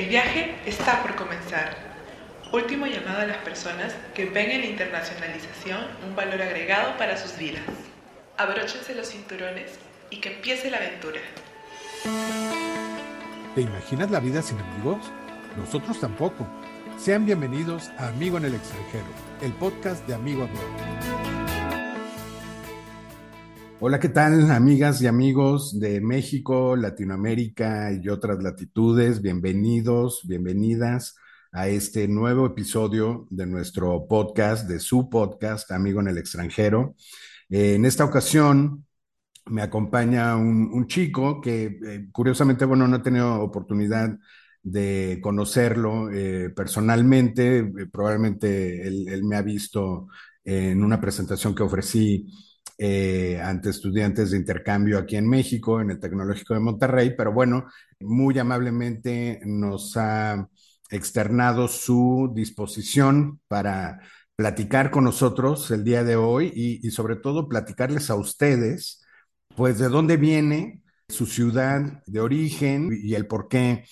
El viaje está por comenzar. Último llamado a las personas que ven en la internacionalización un valor agregado para sus vidas. Abróchense los cinturones y que empiece la aventura. ¿Te imaginas la vida sin amigos? Nosotros tampoco. Sean bienvenidos a Amigo en el extranjero, el podcast de Amigo Amigo. Hola, ¿qué tal amigas y amigos de México, Latinoamérica y otras latitudes? Bienvenidos, bienvenidas a este nuevo episodio de nuestro podcast, de su podcast, Amigo en el extranjero. En esta ocasión me acompaña un, chico que eh, curiosamente, bueno, no he tenido oportunidad de conocerlo eh, personalmente. Eh, probablemente él, me ha visto en una presentación que ofrecí eh, ante estudiantes de intercambio aquí en México, en el Tecnológico de Monterrey, pero bueno, muy amablemente nos ha externado su disposición para platicar con nosotros el día de hoy y, sobre todo platicarles a ustedes, pues de dónde viene su ciudad de origen y el por qué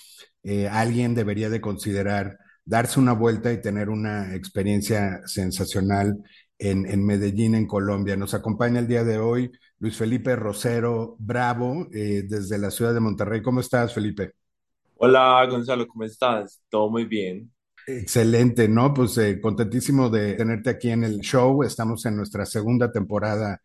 eh, alguien debería de considerar darse una vuelta y tener una experiencia sensacional en, en, Medellín, en Colombia. Nos acompaña el día de hoy Luis Felipe Rosero Bravo, eh, desde la ciudad de Monterrey. ¿Cómo estás, Felipe? Hola, Gonzalo, ¿cómo estás? Todo muy bien. Excelente, ¿no? Pues eh, contentísimo de tenerte aquí en el show. Estamos en nuestra segunda temporada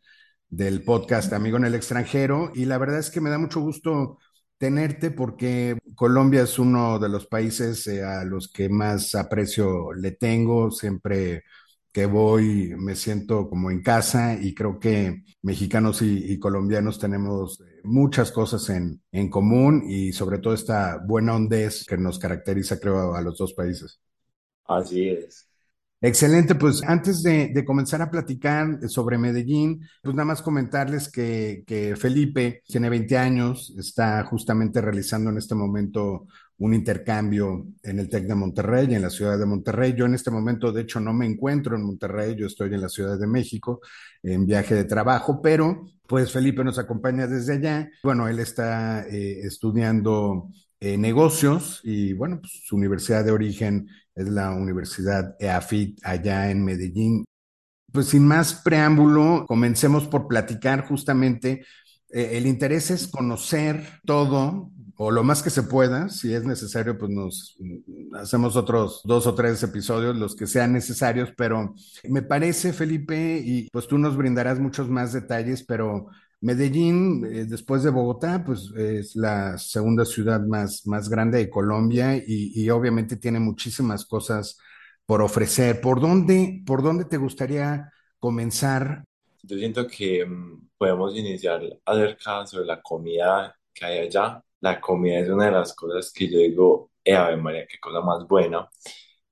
del podcast Amigo en el extranjero y la verdad es que me da mucho gusto tenerte porque Colombia es uno de los países eh, a los que más aprecio le tengo. Siempre que voy me siento como en casa y creo que mexicanos y, colombianos tenemos eh, muchas cosas en, en, común y sobre todo esta buena hondez que nos caracteriza, creo, a los dos países. Así es. Excelente, pues antes de, comenzar a platicar sobre Medellín, pues nada más comentarles que, que, Felipe tiene 20 años, está justamente realizando en este momento un intercambio en el TEC de Monterrey, en la ciudad de Monterrey. Yo en este momento, de hecho, no me encuentro en Monterrey, yo estoy en la Ciudad de México en viaje de trabajo, pero pues Felipe nos acompaña desde allá. Bueno, él está eh, estudiando eh, negocios y bueno, pues, su universidad de origen es la Universidad EAFIT allá en Medellín. Pues sin más preámbulo, comencemos por platicar justamente. Eh, el interés es conocer todo o lo más que se pueda. Si es necesario, pues nos hacemos otros dos o tres episodios, los que sean necesarios, pero me parece, Felipe, y pues tú nos brindarás muchos más detalles, pero Medellín, eh, después de Bogotá, pues es la segunda ciudad más, más grande de Colombia y, y, obviamente tiene muchísimas cosas por ofrecer. ¿Por dónde, por dónde te gustaría comenzar? Yo siento que um, podemos iniciar acerca sobre la comida que hay allá. La comida es una de las cosas que yo digo, eh, Ave María, qué cosa más buena.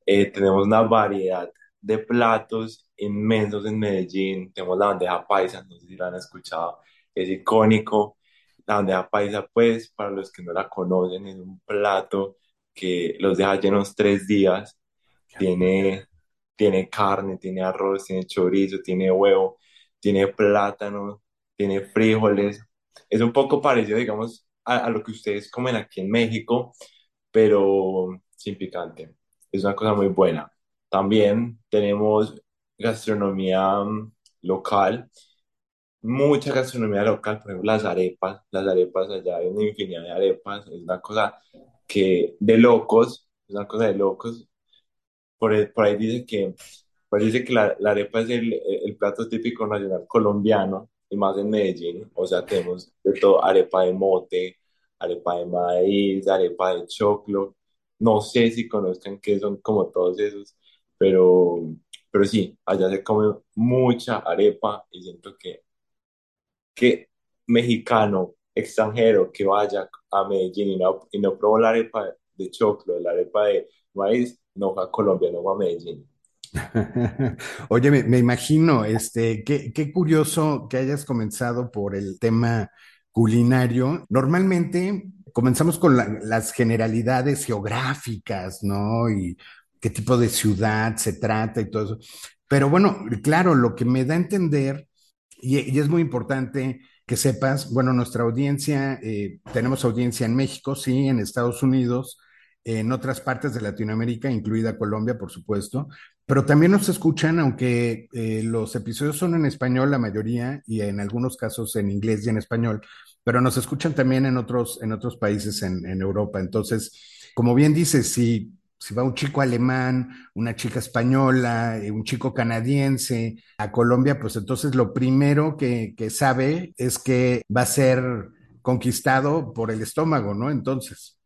Eh, tenemos una variedad de platos inmensos en Medellín. Tenemos la bandeja paisa, no sé si la han escuchado es icónico. La bandeja paisa, pues, para los que no la conocen, es un plato que los deja llenos tres días. Tiene, tiene carne, tiene arroz, tiene chorizo, tiene huevo, tiene plátano, tiene frijoles. Es un poco parecido, digamos, a, a lo que ustedes comen aquí en México, pero sin picante. Es una cosa muy buena. También tenemos gastronomía mm, local mucha gastronomía local, por ejemplo, las arepas, las arepas allá hay una infinidad de arepas, es una cosa que de locos, es una cosa de locos. Por, ahí, por ahí dice que, ahí dice que la, la arepa es el, el, plato típico nacional colombiano, y más en Medellín, o sea, tenemos de todo, arepa de mote, arepa de maíz, arepa de choclo, no sé si conozcan qué son como todos esos, pero, pero sí, allá se come mucha arepa y siento que que mexicano, extranjero, que vaya a Medellín y no, y no probó la arepa de choclo, la arepa de maíz, no va a Colombia, no va a Medellín. Oye, me, imagino, este, qué, qué curioso que hayas comenzado por el tema culinario. Normalmente comenzamos con la, las generalidades geográficas, ¿no? Y qué tipo de ciudad se trata y todo eso. Pero bueno, claro, lo que me da a entender y, es muy importante que sepas, bueno, nuestra audiencia, eh, tenemos audiencia en México, sí, en Estados Unidos, en otras partes de Latinoamérica, incluida Colombia, por supuesto, pero también nos escuchan, aunque eh, los episodios son en español, la mayoría, y en algunos casos en inglés y en español, pero nos escuchan también en otros, en otros países en, en Europa. Entonces, como bien dices, si, si va un chico alemán, una chica española, eh, un chico canadiense a Colombia, pues entonces lo primero que, que sabe es que va a ser conquistado por el estómago, ¿no? Entonces.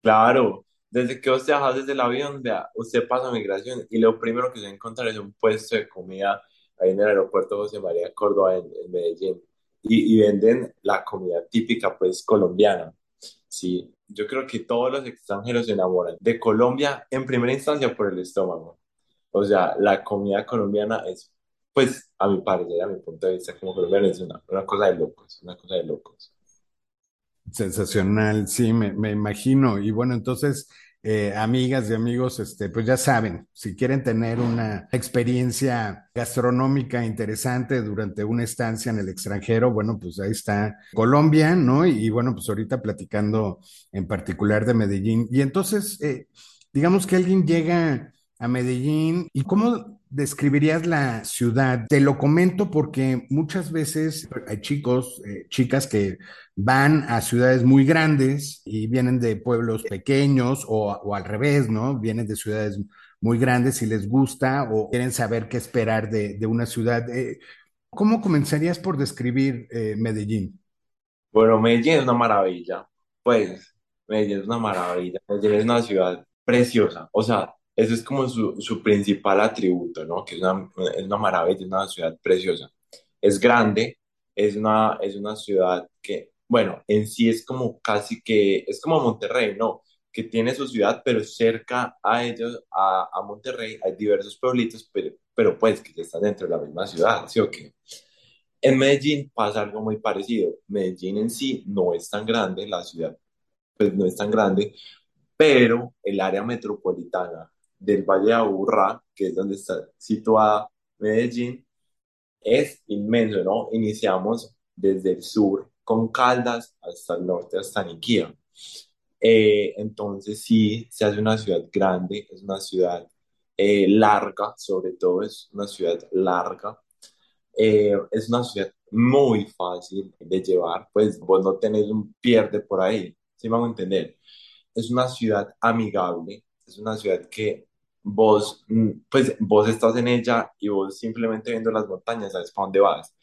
Claro, desde que usted baja desde el avión, vea, usted pasa migración y lo primero que se va a encontrar es un puesto de comida ahí en el aeropuerto José María Córdoba en, en Medellín y, y, venden la comida típica pues colombiana, ¿sí? Yo creo que todos los extranjeros se enamoran de Colombia en primera instancia por el estómago. O sea, la comida colombiana es, pues, a mi parecer, a mi punto de vista como colombiano, es una, una cosa de locos, una cosa de locos. Sensacional, sí, me, me imagino. Y bueno, entonces, eh, amigas y amigos, este, pues ya saben, si quieren tener una experiencia gastronómica interesante durante una estancia en el extranjero, bueno, pues ahí está Colombia, ¿no? Y, bueno, pues ahorita platicando en particular de Medellín. Y entonces, eh, digamos que alguien llega a Medellín y cómo describirías la ciudad? Te lo comento porque muchas veces hay chicos, eh, chicas que van a ciudades muy grandes y vienen de pueblos pequeños o, al revés, ¿no? Vienen de ciudades muy grandes y les gusta o quieren saber qué esperar de, de una ciudad. Eh, ¿Cómo comenzarías por describir eh, Medellín? Bueno, Medellín es una maravilla. Pues, Medellín es una maravilla. Medellín es una ciudad preciosa. O sea, ese es como su, su principal atributo, ¿no? Que es una, es una maravilla, es una ciudad preciosa. Es grande, es una, es una ciudad que, bueno, en sí es como casi que, es como Monterrey, ¿no? Que tiene su ciudad, pero cerca a ellos, a, a Monterrey, hay diversos pueblitos, pero, pero pues que están dentro de la misma ciudad, ¿sí o qué? En Medellín pasa algo muy parecido. Medellín en sí no es tan grande, la ciudad pues no es tan grande, pero el área metropolitana del Valle de Aburrá, que es donde está situada Medellín, es inmenso, ¿no? Iniciamos desde el sur con Caldas hasta el norte, hasta Niquía. Eh, entonces sí, se hace una ciudad grande, es una ciudad eh, larga, sobre todo es una ciudad larga. Eh, es una ciudad muy fácil de llevar, pues vos no tenés un pierde por ahí, ¿sí me a entender? Es una ciudad amigable, es una ciudad que vos, mm, pues vos estás en ella y vos simplemente viendo las montañas, sabes para dónde vas.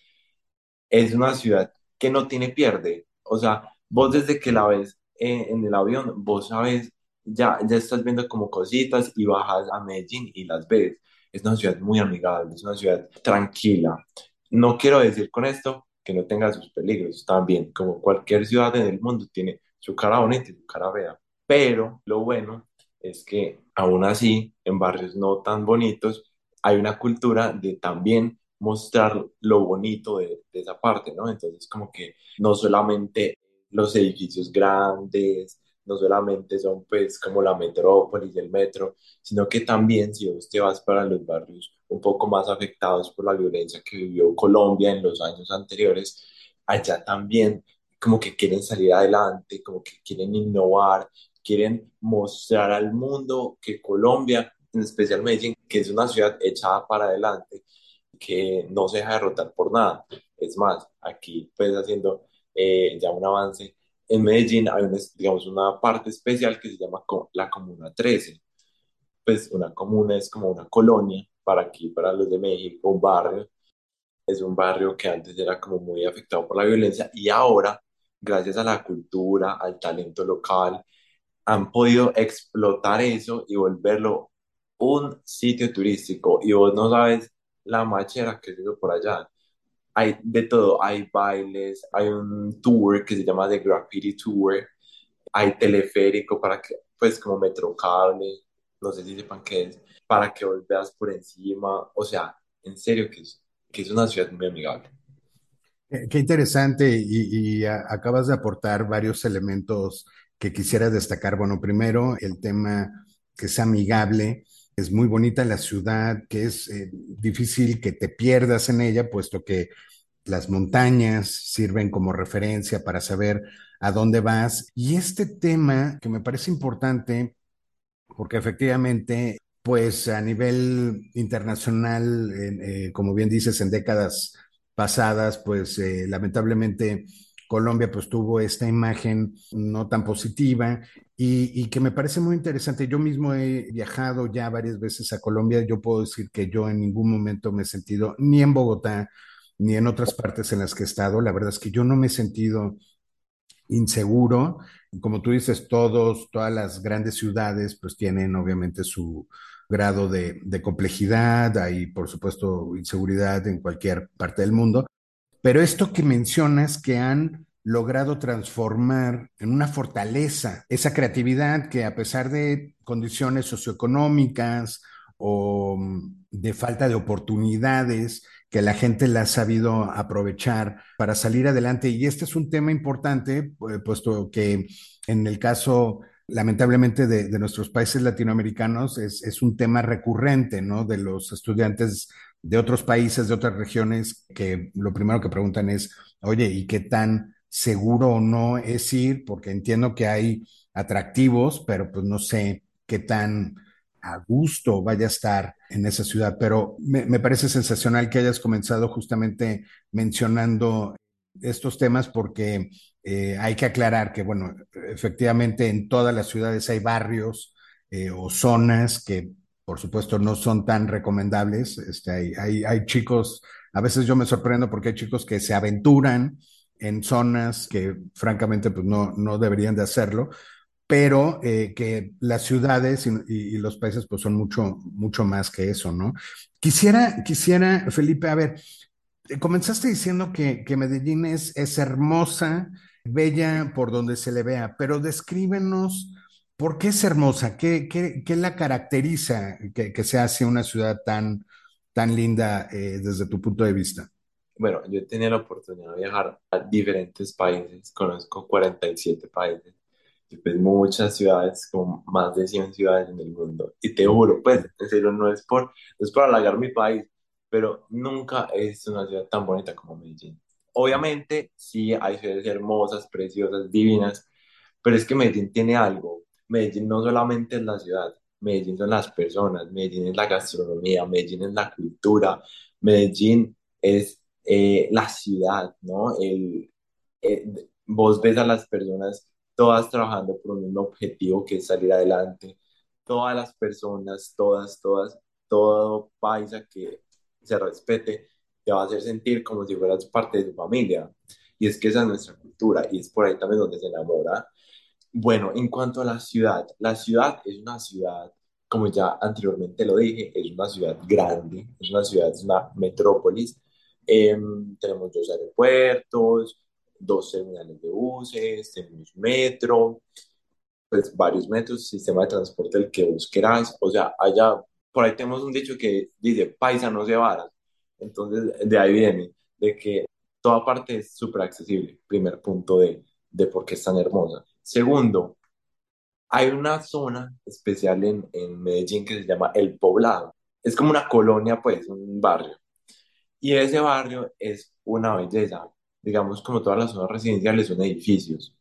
Es una ciudad que no tiene pierde. O sea, vos desde que la ves en, el avión, vos sabes, ya, ya estás viendo como cositas y bajas a Medellín y las ves. Es una ciudad muy amigable, es una ciudad tranquila. No quiero decir con esto que no tenga sus peligros, también, como cualquier ciudad en el mundo tiene su cara bonita y su cara fea. Pero lo bueno es que aún así, en barrios no tan bonitos, hay una cultura de también mostrar lo bonito de, esa parte, ¿no? Entonces, como que no solamente los edificios grandes, no solamente son pues como la metrópolis y el metro, sino que también si vos te vas para los barrios un poco más afectados por la violencia que vivió Colombia en los años anteriores, allá también como que quieren salir adelante, como que quieren innovar, quieren mostrar al mundo que Colombia, en especial Medellín, que es una ciudad echada para adelante, que no se deja derrotar por nada. Es más, aquí pues haciendo eh, ya un avance, en Medellín hay una, digamos, una parte especial que se llama la Comuna 13. Pues una comuna es como una colonia para aquí, para los de México, un barrio. Es un barrio que antes era como muy afectado por la violencia y ahora, gracias a la cultura, al talento local, han podido explotar eso y volverlo un sitio turístico. Y vos no sabes la machera que es eso por allá. Hay de todo, hay bailes, hay un tour que se llama The Graffiti Tour, hay teleférico para que, pues como metrocable, no sé si sepan qué es, para que vos veas por encima, o sea, en serio que es, que es una ciudad muy amigable. Qué interesante y, y acabas de aportar varios elementos que quisiera destacar. Bueno, primero, el tema que es amigable. Es muy bonita la ciudad, que es eh, difícil que te pierdas en ella, puesto que las montañas sirven como referencia para saber a dónde vas. Y este tema que me parece importante porque efectivamente, pues a nivel internacional, eh, como bien dices, en décadas pasadas, pues eh, lamentablemente Colombia pues tuvo esta imagen no tan positiva y, que me parece muy interesante. Yo mismo he viajado ya varias veces a Colombia. Yo puedo decir que yo en ningún momento me he sentido ni en Bogotá ni en otras partes en las que he estado. La verdad es que yo no me he sentido inseguro. Como tú dices, todos, todas las grandes ciudades pues tienen obviamente su grado de, de complejidad, hay por supuesto inseguridad en cualquier parte del mundo, pero esto que mencionas que han logrado transformar en una fortaleza esa creatividad que a pesar de condiciones socioeconómicas o mm, de falta de oportunidades, que la gente la ha sabido aprovechar para salir adelante. Y este es un tema importante, puesto que en el caso, lamentablemente, de, de nuestros países latinoamericanos, es, es, un tema recurrente, ¿no? De los estudiantes de otros países, de otras regiones, que lo primero que preguntan es, oye, ¿y qué tan seguro o no es ir? Porque entiendo que hay atractivos, pero pues no sé qué tan a gusto vaya a estar en esa ciudad, pero me, me, parece sensacional que hayas comenzado justamente mencionando estos temas porque eh, hay que aclarar que, bueno, efectivamente en todas las ciudades hay barrios eh, o zonas que, por supuesto, no son tan recomendables. Este, hay, hay, hay chicos, a veces yo me sorprendo porque hay chicos que se aventuran en zonas que francamente pues no, no deberían de hacerlo, pero eh, que las ciudades y, y, los países pues son mucho, mucho más que eso, ¿no? Quisiera, quisiera, Felipe, a ver, comenzaste diciendo que, que Medellín es, es, hermosa, bella por donde se le vea, pero descríbenos por qué es hermosa, qué, qué, qué la caracteriza que, que, sea así una ciudad tan, tan linda eh, desde tu punto de vista. Bueno, yo tenido la oportunidad de viajar a diferentes países, conozco 47 países pues muchas ciudades, como más de 100 ciudades en el mundo. Y te juro, pues, en serio, no es por, no es por halagar mi país, pero nunca es una ciudad tan bonita como Medellín. Obviamente, sí, hay ciudades hermosas, preciosas, divinas, pero es que Medellín tiene algo. Medellín no solamente es la ciudad, Medellín son las personas, Medellín es la gastronomía, Medellín es la cultura, Medellín es eh, la ciudad, ¿no? El, eh, vos ves a las personas todas trabajando por un objetivo que es salir adelante. Todas las personas, todas, todas, todo paisa que se respete, te va a hacer sentir como si fueras parte de tu familia. Y es que esa es nuestra cultura y es por ahí también donde se enamora. Bueno, en cuanto a la ciudad, la ciudad es una ciudad, como ya anteriormente lo dije, es una ciudad grande, es una ciudad, es una metrópolis. Eh, tenemos dos aeropuertos, dos terminales de buses, tenemos metro, pues varios metros, sistema de transporte el que vos o sea, allá, por ahí tenemos un dicho que dice, paisa no se vara, entonces de ahí viene, de que toda parte es súper accesible, primer punto de, de por qué es tan hermosa. Segundo, hay una zona especial en, en Medellín que se llama El Poblado, es como una colonia, pues, un barrio, y ese barrio es una belleza, digamos, como todas las zonas residenciales, son edificios.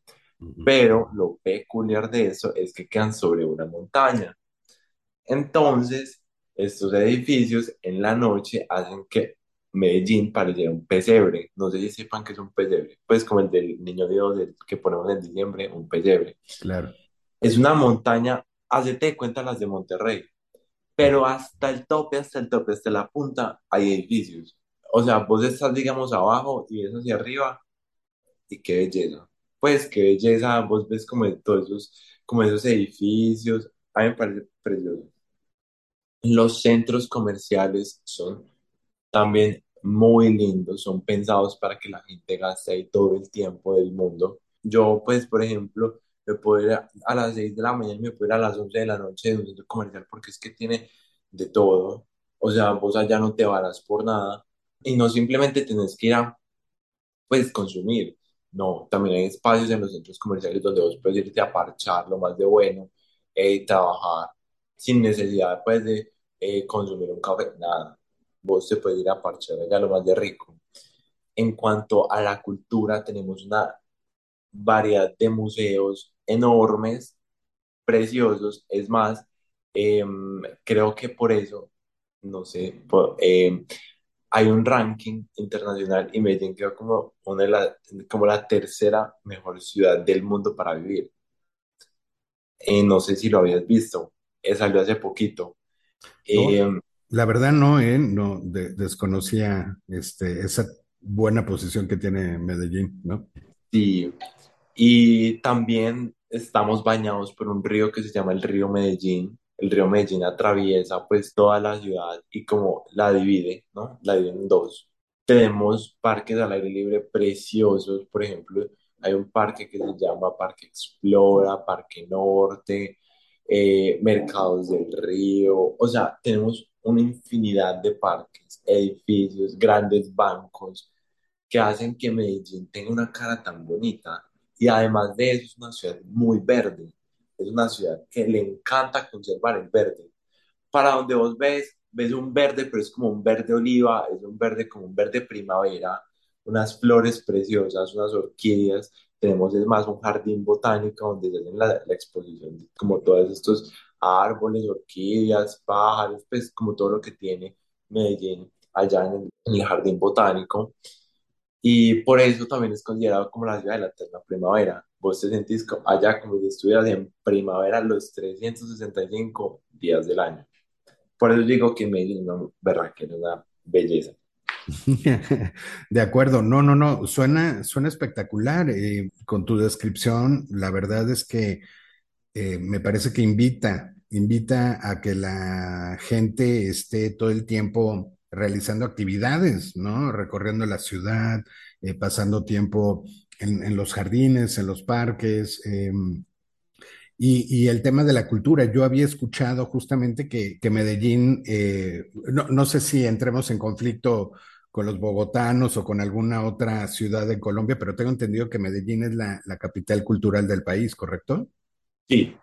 Pero lo peculiar de eso es que quedan sobre una montaña. Entonces, estos edificios en la noche hacen que Medellín pareciera un pesebre. No sé si sepan que es un pesebre. Pues como el del niño Dios que ponemos en diciembre, un pesebre. Claro. Es una montaña, hacete cuenta las de Monterrey. Pero hasta el tope, hasta el tope, hasta la punta, hay edificios o sea, vos estás, digamos, abajo y ves hacia arriba y qué belleza. Pues qué belleza, vos ves como todos esos, como esos edificios, a mí me parece precioso. Los centros comerciales son también muy lindos, son pensados para que la gente gaste ahí todo el tiempo del mundo. Yo, pues, por ejemplo, me puedo ir a, a las 6 de la mañana, me puedo ir a las 11 de la noche de un centro comercial porque es que tiene de todo. O sea, vos allá no te varas por nada y no simplemente tenés que ir a, pues, consumir. No, también hay espacios en los centros comerciales donde vos puedes irte a parchar lo más de bueno, eh, trabajar sin necesidad, pues, de eh, consumir un café, nada. Vos te puedes ir a parchar allá lo más de rico. En cuanto a la cultura, tenemos una variedad de museos enormes, preciosos. Es más, Em, creo que por eso, no sé, por- em, hay un ranking internacional y Medellín quedó como, una de la, como la tercera mejor ciudad del mundo para vivir. Eh, no sé si lo habías visto, eh, salió hace poquito. No, Em, la verdad no, ¿eh? No, de- desconocía este, esa buena posición que tiene Medellín, ¿no? sí, y también estamos bañados por un río que se llama el río Medellín. El río Medellín atraviesa pues toda la ciudad y como la divide, ¿no? La divide en dos. Tenemos parques al aire libre preciosos, por ejemplo, hay un parque que se llama Parque Explora, Parque Norte, eh, Mercados del Río, o sea, tenemos una infinidad de parques, edificios, grandes bancos que hacen que Medellín tenga una cara tan bonita. Y además de eso, es una ciudad muy verde. Es una ciudad que le encanta conservar el verde. Para donde vos ves, ves un verde, pero es como un verde oliva, es un verde como un verde primavera, unas flores preciosas, unas orquídeas. Tenemos es más un jardín botánico donde se hacen la, la exposición, como todos estos árboles, orquídeas, pájaros, pues como todo lo que tiene Medellín allá en el, jardín botánico. Y por eso también es considerado como la ciudad de la eterna primavera. Vos te sentís allá como si estuvieras en primavera los 365 días del año. Por eso digo que Medellín, no, verdad, que es una belleza. De acuerdo, no, no, no, suena, suena espectacular. eh, con tu descripción, la verdad es que eh, me parece que invita, invita a que la gente esté todo el tiempo realizando actividades, ¿no? Recorriendo la ciudad, eh, pasando tiempo en, los jardines, en los parques. em, y, y el tema de la cultura, yo había escuchado justamente que, que Medellín, eh, no, no sé si entremos en conflicto con los bogotanos o con alguna otra ciudad de Colombia, pero tengo entendido que Medellín es la, la capital cultural del país, ¿correcto? Sí,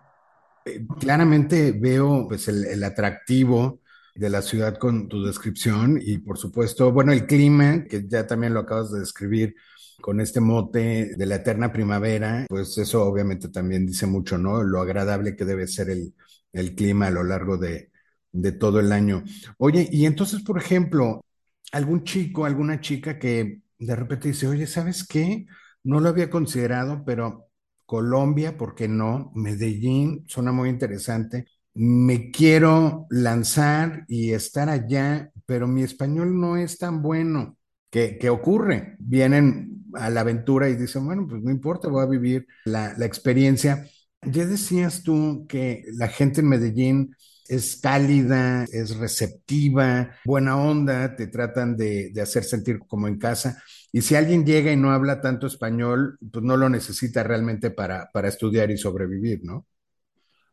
Claramente veo pues el, atractivo de la ciudad con tu descripción y por supuesto, bueno, el clima, que ya también lo acabas de describir con este mote de la eterna primavera, pues eso obviamente también dice mucho, ¿no? Lo agradable que debe ser el, el clima a lo largo de, de todo el año. Oye, y entonces, por ejemplo, algún chico, alguna chica que de repente dice, oye, ¿sabes qué? No lo había considerado, pero Colombia, ¿por qué no? Medellín, suena muy interesante. Me quiero lanzar y estar allá, pero mi español no es tan bueno. ¿Qué, qué ocurre? Vienen a la aventura y dicen, bueno, pues no importa, voy a vivir la, la experiencia. Ya decías tú que la gente en Medellín es cálida, es receptiva, buena onda, te tratan de, de hacer sentir como en casa. Y si alguien llega y no habla tanto español, pues no lo necesita realmente para, para estudiar y sobrevivir, ¿no?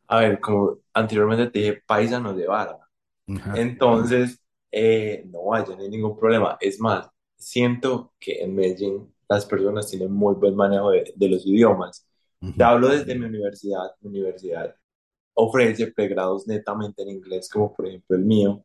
a ver, como anteriormente te dije, paisanos de vara. Ajá. Entonces, eh, no, allá no hay ningún problema. Es más, siento que en Medellín las personas tienen muy buen manejo de, de los idiomas. Te hablo desde mi universidad. Mi universidad ofrece pregrados netamente en inglés, como por ejemplo el mío.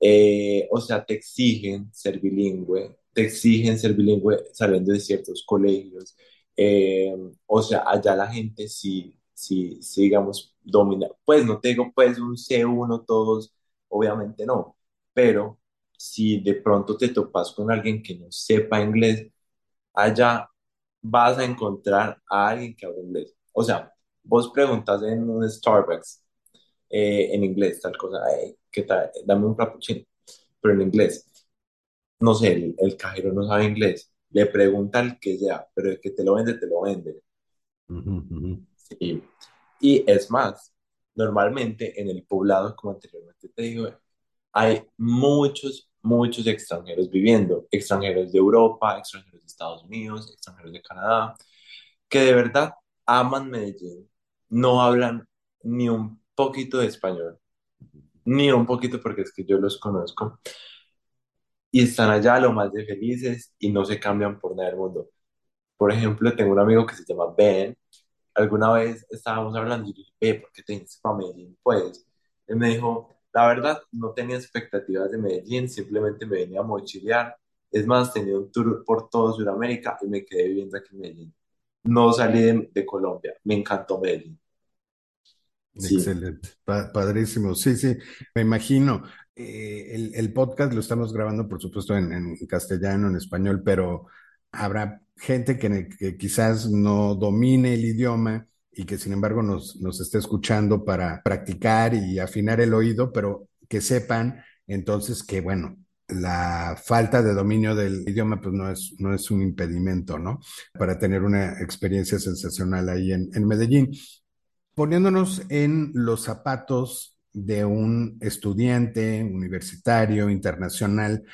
Eh, o sea, te exigen ser bilingüe, te exigen ser bilingüe saliendo de ciertos colegios. Eh, o sea, allá la gente sí, sí, sí, digamos, domina. Pues no te digo, pues un C1 todos, obviamente no, pero si de pronto te topas con alguien que no sepa inglés, allá vas a encontrar a alguien que habla inglés. O sea, vos preguntas en un Starbucks eh, en inglés, tal cosa, "Hey, ¿qué tal? Dame un frappuccino, pero en inglés. No sé, el, el cajero no sabe inglés, le pregunta al que sea, pero el que te lo vende, te lo vende. Sí. Y es más, normalmente en el poblado, como anteriormente te digo, hay muchos, muchos extranjeros viviendo, extranjeros de Europa, extranjeros de Estados Unidos, extranjeros de Canadá, que de verdad aman Medellín, no hablan ni un poquito de español, ni un poquito porque es que yo los conozco, y están allá lo más de felices y no se cambian por nada del mundo. Por ejemplo, tengo un amigo que se llama Ben, alguna vez estábamos hablando y yo dije, ve, ¿por qué te viniste para Medellín? Pues, él me dijo, la verdad, no tenía expectativas de Medellín, simplemente me venía a mochilear. Es más, tenía un tour por todo Sudamérica y me quedé viviendo aquí en Medellín. No salí de, Colombia, me encantó Medellín. Excelente, padrísimo. Sí, sí, me imagino. Eh, el, podcast lo estamos grabando, por supuesto, en, en castellano, en español, pero habrá gente que, que, quizás no domine el idioma y que sin embargo nos, nos esté escuchando para practicar y afinar el oído, pero que sepan entonces que, bueno, la falta de dominio del idioma pues no es, no es un impedimento, ¿no? Para tener una experiencia sensacional ahí en, en Medellín. Poniéndonos en los zapatos de un estudiante universitario, internacional,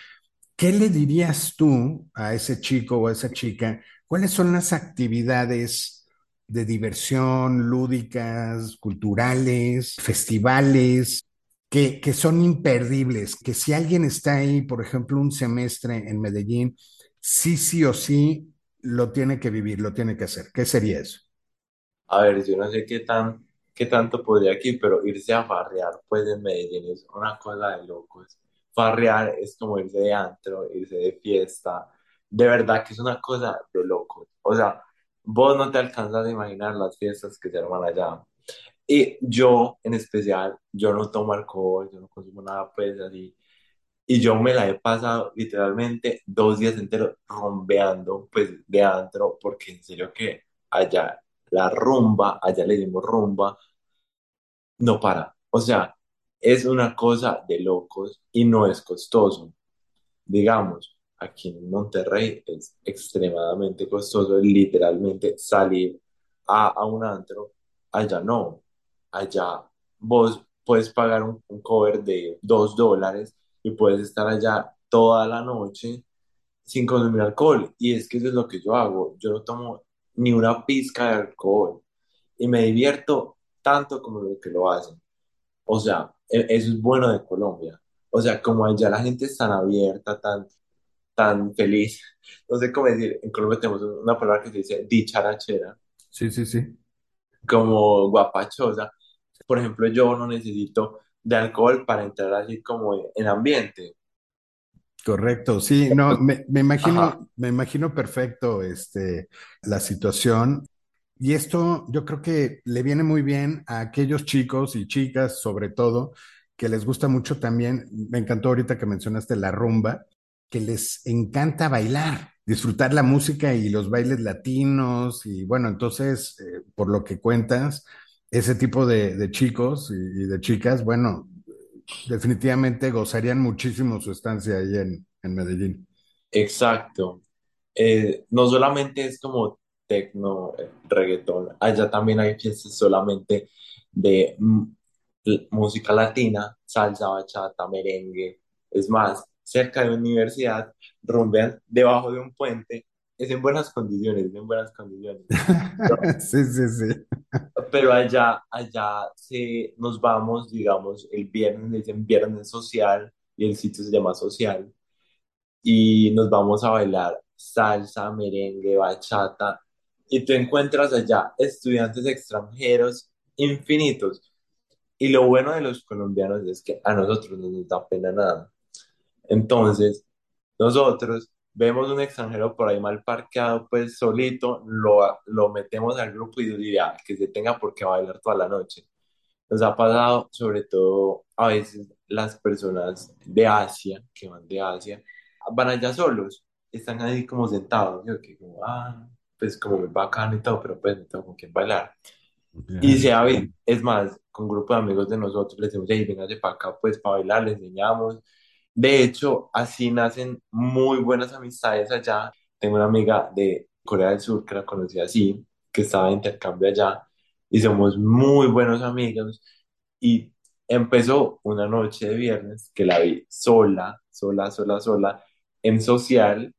¿qué le dirías tú a ese chico o a esa chica? ¿Cuáles son las actividades de diversión, lúdicas, culturales, festivales, que, que, son imperdibles, que si alguien está ahí, por ejemplo, un semestre en Medellín, sí, sí o sí lo tiene que vivir, lo tiene que hacer. ¿Qué sería eso? A ver, yo no sé qué tan, qué tanto podría aquí, pero irse a farrear, pues en Medellín es una cosa de locos. Farrear es como irse de antro, irse de fiesta. De verdad que es una cosa de locos. O sea, vos no te alcanzas a imaginar las fiestas que se arman allá. Y yo, en especial, yo no tomo alcohol, yo no consumo nada, pues así. Y yo me la he pasado literalmente dos días enteros rompeando, pues, de antro, porque en serio que allá la rumba, allá le dimos rumba, no para. O sea, es una cosa de locos y no es costoso. Digamos, aquí en Monterrey es extremadamente costoso literalmente salir a, a un antro, allá no allá vos puedes pagar un, cover de dos dólares y puedes estar allá toda la noche sin consumir alcohol. Y es que eso es lo que yo hago. Yo no tomo ni una pizca de alcohol y me divierto tanto como lo que lo hacen. O sea, e, eso es bueno de Colombia. O sea, como allá la gente es tan abierta, tan, tan feliz. No sé cómo decir, en Colombia tenemos una palabra que se dice dicharachera. Sí, sí, sí. Como guapachosa por ejemplo, yo no necesito de alcohol para entrar así como en ambiente. Correcto, sí, no, me, imagino, me imagino perfecto este, la situación. Y esto yo creo que le viene muy bien a aquellos chicos y chicas, sobre todo, que les gusta mucho también, me encantó ahorita que mencionaste la rumba, que les encanta bailar, disfrutar la música y los bailes latinos. Y bueno, entonces, eh, por lo que cuentas, ese tipo de, chicos y, de chicas, bueno, definitivamente gozarían muchísimo su estancia ahí en, Medellín. Exacto. Eh, no solamente es como tecno, eh, reggaetón, allá también hay fiestas solamente de música latina, salsa, bachata, merengue. Es más, cerca de la universidad, rumbean debajo de un puente es en buenas condiciones, es en buenas condiciones. sí, sí, sí. Pero allá, allá se, nos vamos, digamos, el viernes, dicen viernes social, y el sitio se llama social, y nos vamos a bailar salsa, merengue, bachata, y tú encuentras allá estudiantes extranjeros infinitos. Y lo bueno de los colombianos es que a nosotros no nos da pena nada. Entonces, nosotros vemos un extranjero por ahí mal parqueado, pues solito, lo, lo metemos al grupo y diría que se tenga por qué bailar toda la noche. Nos ha pasado, sobre todo, a veces las personas de Asia, que van de Asia, van allá solos, están ahí como sentados, yo que como, ah, pues como muy bacano y todo, pero pues no tengo con quién bailar. Y se es más, con un grupo de amigos de nosotros les decimos, hey, de para acá, pues para bailar, les enseñamos, de hecho, así nacen muy buenas amistades allá. Tengo una amiga de Corea del Sur que la conocí así, que estaba de intercambio allá, y somos muy buenos amigos. Y empezó una noche de viernes que la vi sola, sola, sola, sola, en social,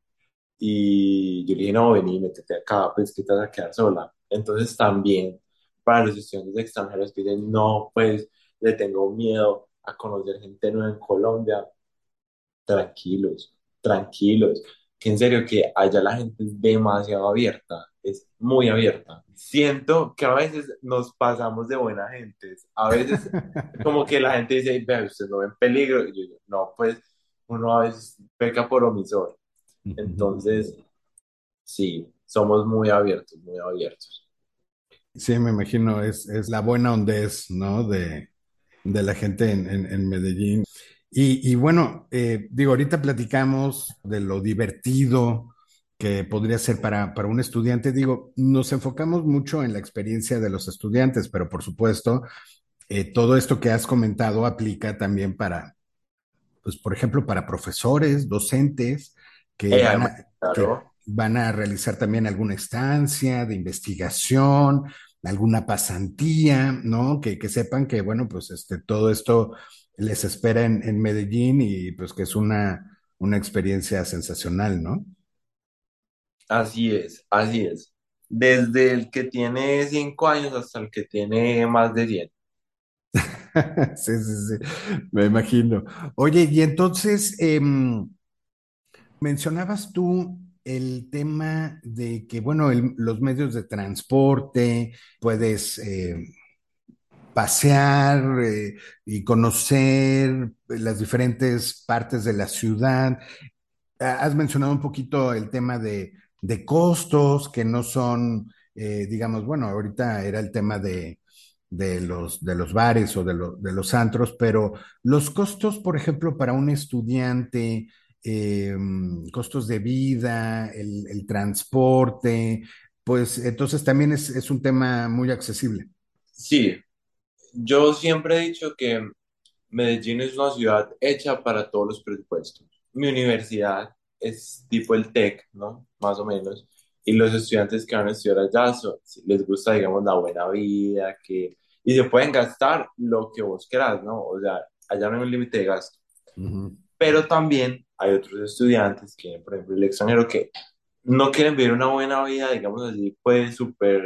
y yo le dije, no, vení, métete acá, pues que te vas a quedar sola. Entonces también para los estudiantes extranjeros que dicen, no, pues le tengo miedo a conocer gente nueva en Colombia, tranquilos, tranquilos, que en serio que allá la gente es demasiado abierta, es muy abierta. Siento que a veces nos pasamos de buena gente, a veces como que la gente dice, ve, usted no ve en peligro, y yo digo, no, pues uno a veces peca por omisor. Entonces, sí, somos muy abiertos, muy abiertos. Sí, me imagino, es, es la buena hondez, ¿no? De, de la gente en, en- en Medellín. Y, y bueno, eh, digo, ahorita platicamos de lo divertido que podría ser para, para un estudiante. Digo, nos enfocamos mucho en la experiencia de los estudiantes, pero por supuesto, eh, todo esto que has comentado aplica también para, pues, por ejemplo, para profesores, docentes que Eh, van a, que van a realizar también alguna estancia de investigación, alguna pasantía, ¿no? Que, que sepan que, bueno, pues este, todo esto les espera en, en Medellín y pues que es una, una experiencia sensacional, ¿no? así es, así es. Desde el que tiene cinco años hasta el que tiene más de 100. Sí, sí, sí, me imagino. Oye, y entonces, em, Mencionabas tú el tema de que, bueno, el- los medios de transporte, puedes eh, pasear eh, y conocer las diferentes partes de la ciudad. Has mencionado un poquito el tema de, de costos que no son, eh, digamos, bueno, ahorita era el tema de, de los, de los bares o de, lo- de los antros, pero los costos, por ejemplo, para un estudiante, eh, costos de vida, el, el transporte, pues entonces también es, es un tema muy accesible. Sí, yo siempre he dicho que Medellín es una ciudad hecha para todos los presupuestos. Mi universidad es tipo el TEC, ¿no? Más o menos. Y los estudiantes que van a estudiar allá son- les gusta, digamos, la buena vida, que... Y se pueden gastar lo que vos quieras, ¿no? O sea, allá no hay un límite de gasto. Ujú, Pero también hay otros estudiantes que, por ejemplo, el extranjero, que no quieren vivir una buena vida, digamos así, pues súper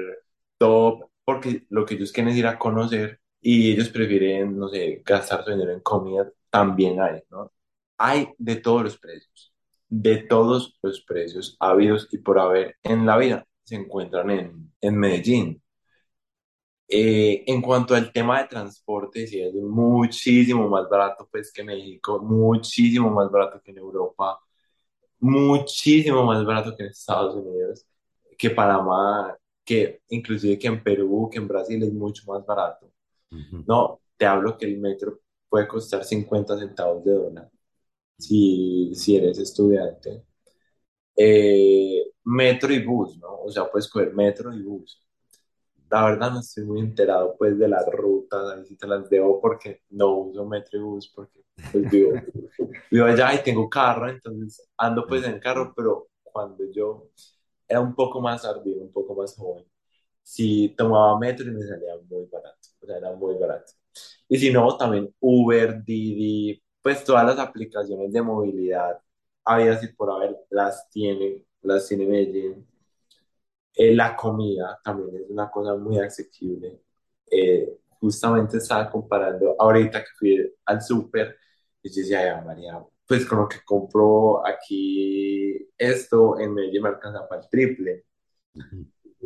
top, porque lo que ellos quieren es ir a conocer y ellos prefieren, no sé, gastar su dinero en comida, también hay, ¿no? Hay de todos los precios, de todos los precios habidos y por haber en la vida, se encuentran en, en Medellín. Eh, en cuanto al tema de transporte, sí es muchísimo más barato pues que México, muchísimo más barato que en Europa muchísimo más barato que en Estados Unidos, que Panamá, que inclusive que en Perú, que en Brasil es mucho más barato. No, te hablo que el metro puede costar 50 centavos de dólar si, si eres estudiante. Eh, metro y bus, ¿no? O sea, puedes coger metro y bus. La verdad no estoy muy enterado pues de las rutas, ahí sí te las debo porque no uso metro y bus porque pues vivo, vivo allá y tengo carro, entonces ando pues en carro, pero cuando yo era un poco más ardido, un poco más joven, si tomaba metro y me salía muy barato, o sea, era muy barato. Y si no, también Uber, Didi, pues todas las aplicaciones de movilidad, había y por haber, las tiene, las tiene Medellín. Eh, la comida también es una cosa muy asequible. Eh, justamente estaba comparando ahorita que fui al súper y yo decía, "Ay, María, pues con lo que compro aquí esto en Medellín me alcanza para el triple.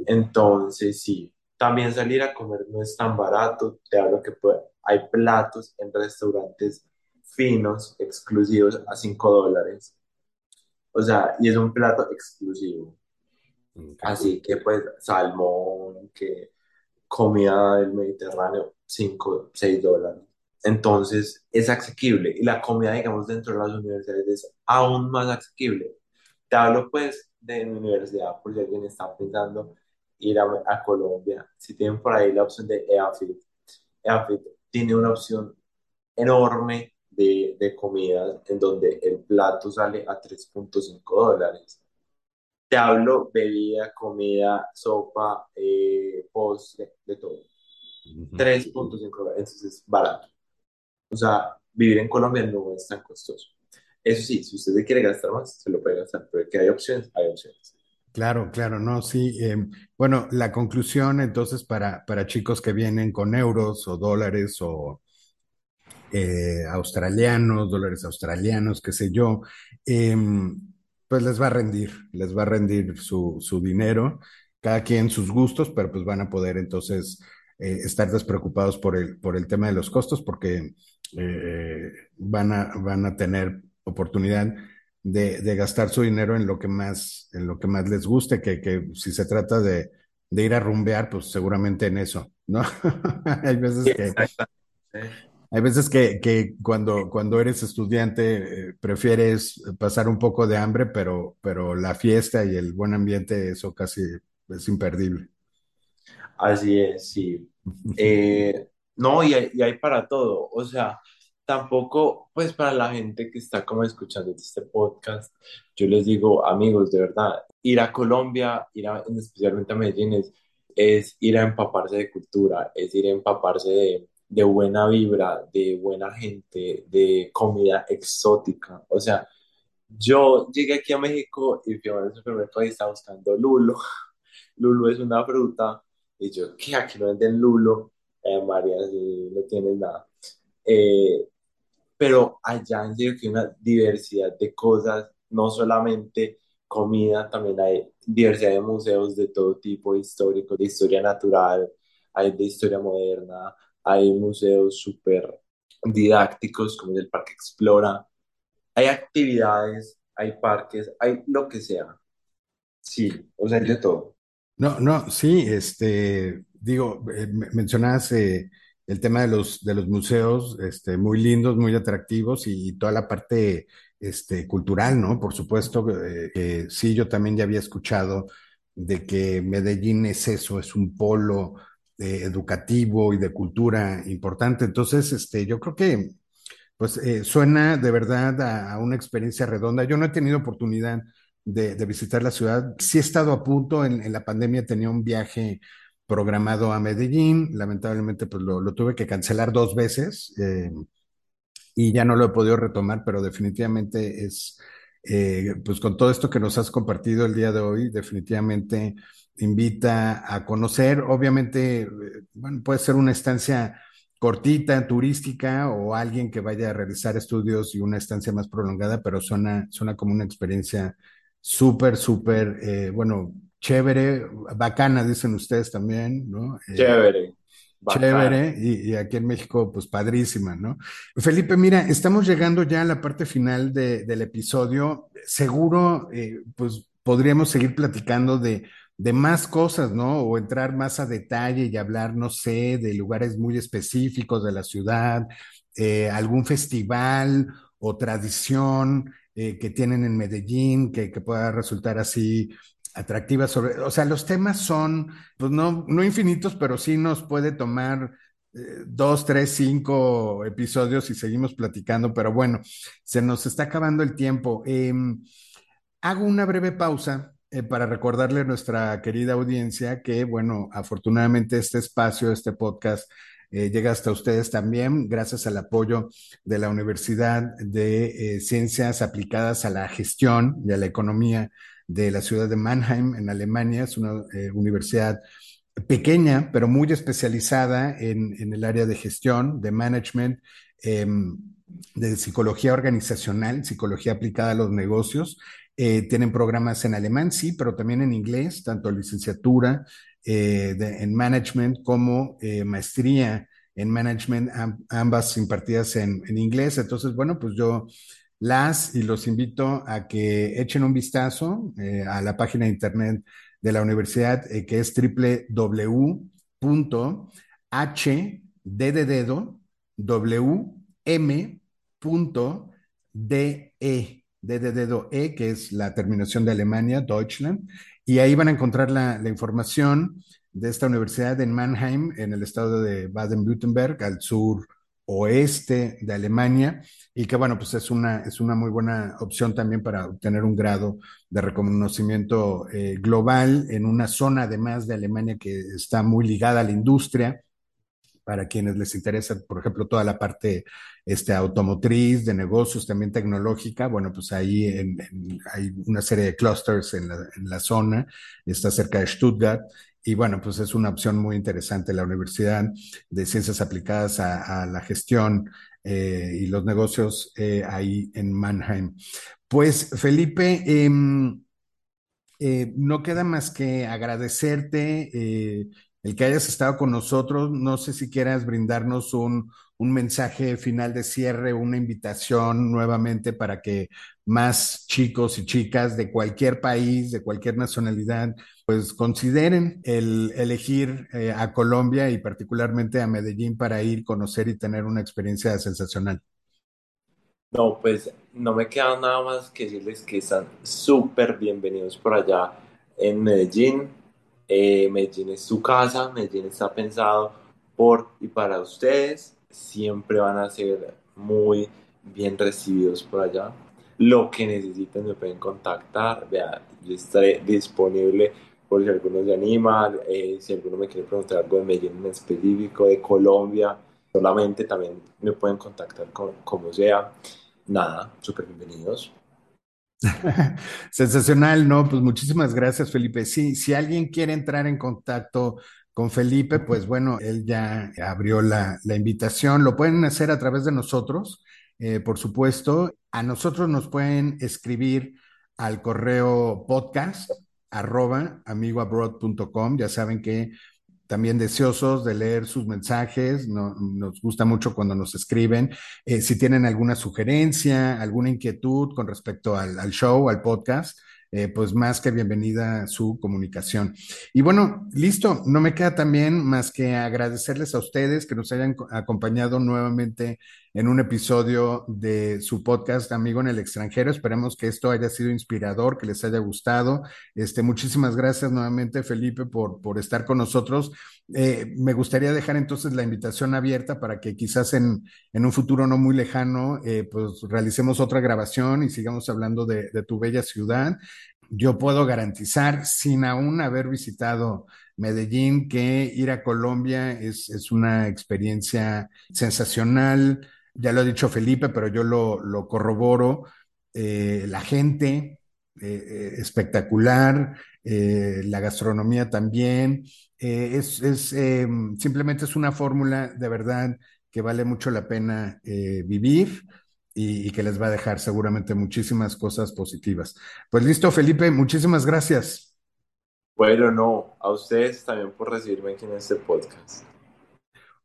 Entonces, sí, también salir a comer no es tan barato. Te hablo que puede- hay platos en restaurantes finos, exclusivos, a 5 dólares. O sea, y es un plato exclusivo. Así que pues salmón, que comida del Mediterráneo, 5 6 dólares. Entonces es asequible y la comida, digamos, dentro de las universidades es aún más asequible. Te hablo pues de mi universidad, por si alguien está pensando ir a, a Colombia. Si tienen por ahí la opción de EAFIT, EAFIT tiene una opción enorme de, de comidas en donde el plato sale a tres punto cinco dólares. Te hablo bebida, comida, sopa, eh, postre, de todo. Ujú. tres punto cinco dólares, entonces es barato. O sea, vivir en Colombia no es tan costoso. Eso sí, si usted se quiere gastar más, se lo puede gastar, pero que hay opciones, hay opciones. Claro, claro, no, sí. em, bueno, la conclusión entonces para, para chicos que vienen con euros o dólares o eh, australianos, dólares australianos, qué sé yo, em, pues les va a rendir, les va a rendir su, su dinero, cada quien sus gustos, pero pues van a poder entonces eh, estar despreocupados por el, por el tema de los costos porque eh, van a, van a tener oportunidad de, de gastar su dinero en lo que más, en lo que más les guste, que, que si se trata de, de ir a rumbear, pues seguramente en eso, ¿no? Hay veces que, hay veces que, que cuando, cuando eres estudiante eh, prefieres pasar un poco de hambre, pero, pero la fiesta y el buen ambiente, eso casi es imperdible. Así es, sí. Eh, no, y hay, y hay para todo. O sea, tampoco, pues para la gente que está como escuchando este podcast, yo les digo, amigos, de verdad, ir a Colombia, ir a, especialmente a Medellín, es, ir a empaparse de cultura, es ir a empaparse de, buena vibra, de buena gente, de comida exótica. O sea, yo llegué aquí a México y fui al supermercado y estaba buscando lulo. Lulo es una fruta y yo, ¿qué? Aquí no venden lulo. Eh, María, sí, no tienes nada. Eh, pero allá en serio que hay una diversidad de cosas, no solamente comida, también hay diversidad de museos de todo tipo, históricos, de historia natural, hay de historia moderna, hay museos súper didácticos como el Parque Explora, hay actividades, hay parques, hay lo que sea. Sí, o sea, hay de todo. No, no, sí, este, digo, eh, me- mencionabas eh, el tema de los, de los museos, este, muy lindos, muy atractivos y, toda la parte, este, cultural, ¿no? Por supuesto, eh, que sí, yo también ya había escuchado de que Medellín es eso, es un polo eh, educativo y de cultura importante. Entonces, este, yo creo que pues eh, suena de verdad a, una experiencia redonda. Yo no he tenido oportunidad de, visitar la ciudad. Sí he estado a punto, en la pandemia tenía un viaje programado a Medellín, lamentablemente pues lo, tuve que cancelar dos veces eh, y ya no lo he podido retomar, pero definitivamente es, eh, pues con todo esto que nos has compartido el día de hoy, definitivamente invita a conocer, obviamente, eh, bueno, puede ser una estancia cortita, turística, o alguien que vaya a realizar estudios y una estancia más prolongada, pero suena, suena como una experiencia súper, súper, bueno, chévere, bacana, dicen ustedes también, ¿no? Eh, Chévere, bacán. chévere, y, y aquí en México, pues padrísima, ¿no? Felipe, mira, estamos llegando ya a la parte final de- del episodio. Seguro, eh, pues podríamos seguir platicando de, de más cosas, ¿no? O entrar más a detalle y hablar, no sé, de lugares muy específicos de la ciudad, eh, algún festival o tradición eh, que tienen en Medellín que, que pueda resultar así atractiva sobre, o sea, los temas son, pues no, no infinitos, pero sí nos puede tomar eh, dos, tres, cinco episodios y seguimos platicando, pero bueno, se nos está acabando el tiempo. Eh, hago una breve pausa eh, para recordarle a nuestra querida audiencia que, bueno, afortunadamente este espacio, este podcast, eh, llega hasta ustedes también gracias al apoyo de la Universidad de Ciencias Aplicadas a la Gestión y a la Economía de la ciudad de Mannheim, en Alemania. Es una eh, universidad pequeña, pero muy especializada en, en el área de gestión, de management, eh, de psicología organizacional, psicología aplicada a los negocios. Eh, tienen programas en alemán, sí, pero también en inglés, tanto licenciatura eh, en management como maestría en management, ambas impartidas en, en, inglés. Entonces, bueno, pues yo las y los invito a que echen un vistazo eh, a la página de internet de la universidad, eh, que es www.h de dedo, wm.de, de de dedo E, que es la terminación de Alemania, Deutschland, y ahí van a encontrar la, la información de esta universidad en Mannheim, en el estado de Baden-Württemberg, al sur oeste de Alemania y que bueno, pues es una, es una muy buena opción también para obtener un grado de reconocimiento eh, global en una zona además de Alemania que está muy ligada a la industria. Para quienes les interesa, por ejemplo, toda la parte este, automotriz, de negocios, también tecnológica, bueno, pues ahí en, en, hay una serie de clusters en la, en la, zona, está cerca de Stuttgart, y bueno, pues es una opción muy interesante la Universidad de Ciencias Aplicadas a, la Gestión eh, y los Negocios eh, ahí en Mannheim. Pues Felipe, eh, eh, no queda más que agradecerte el que hayas estado con nosotros. No sé si quieras brindarnos un, un mensaje final de cierre, una invitación nuevamente para que más chicos y chicas de cualquier país, de cualquier nacionalidad, pues consideren el elegir eh, a Colombia y particularmente a Medellín para ir, conocer y tener una experiencia sensacional. No, pues no me queda nada más que decirles que están súper bienvenidos por allá en Medellín. Eh, Medellín es su casa, Medellín está pensado por y para ustedes. Siempre van a ser muy bien recibidos por allá. Lo que necesiten me pueden contactar. Vea, yo estaré disponible por si alguno se anima, eh, si alguno me quiere preguntar algo de Medellín en específico, de Colombia, solamente también me pueden contactar con, como sea. Nada, súper bienvenidos. Sensacional, ¿no? Pues muchísimas gracias, Felipe. Sí, si alguien quiere entrar en contacto con Felipe, pues bueno, él ya abrió la, la invitación. Lo pueden hacer a través de nosotros, eh, por supuesto. A nosotros nos pueden escribir al correo podcast arroba amigoabroad.com. Ya saben que también deseosos de leer sus mensajes. nos gusta mucho cuando nos escriben. Eh, si tienen alguna sugerencia, alguna inquietud con respecto al, show, al podcast, eh, pues más que bienvenida su comunicación. Y bueno, listo, no me queda también más que agradecerles a ustedes que nos hayan acompañado nuevamente en un episodio de su podcast Amigo en el extranjero. Esperemos que esto haya sido inspirador, que les haya gustado. Este, muchísimas gracias nuevamente, Felipe, por, por estar con nosotros. Eh, me gustaría dejar entonces la invitación abierta para que quizás en, en un futuro no muy lejano, eh, pues realicemos otra grabación y sigamos hablando de, de tu bella ciudad. Yo puedo garantizar, sin aún haber visitado Medellín, que ir a Colombia es, es una experiencia sensacional ya lo ha dicho Felipe, pero yo lo, corroboro, eh, la gente eh, eh, espectacular, la gastronomía también, es, simplemente es una fórmula de verdad que vale mucho la pena vivir. Y, y, que les va a dejar seguramente muchísimas cosas positivas. Pues listo, Felipe, muchísimas gracias. Bueno, no, a ustedes también por recibirme aquí en este podcast.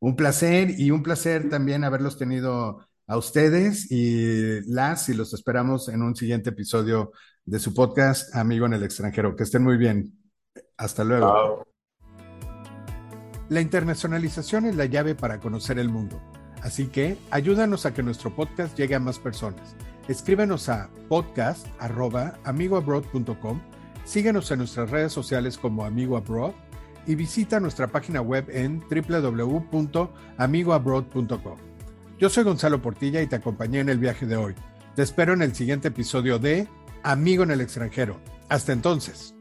Un placer y un placer también haberlos tenido a ustedes y las y los esperamos en un siguiente episodio de su podcast Amigo en el extranjero. Que estén muy bien. Hasta luego. La internacionalización es la llave para conocer el mundo. Así que ayúdanos a que nuestro podcast llegue a más personas. Escríbenos a podcast.amigoabroad.com. Síguenos en nuestras redes sociales como Amigo Abroad y visita nuestra página web en www.amigoabroad.com. Yo soy Gonzalo Portilla y te acompañé en el viaje de hoy. Te espero en el siguiente episodio de Amigo en el extranjero. Hasta entonces.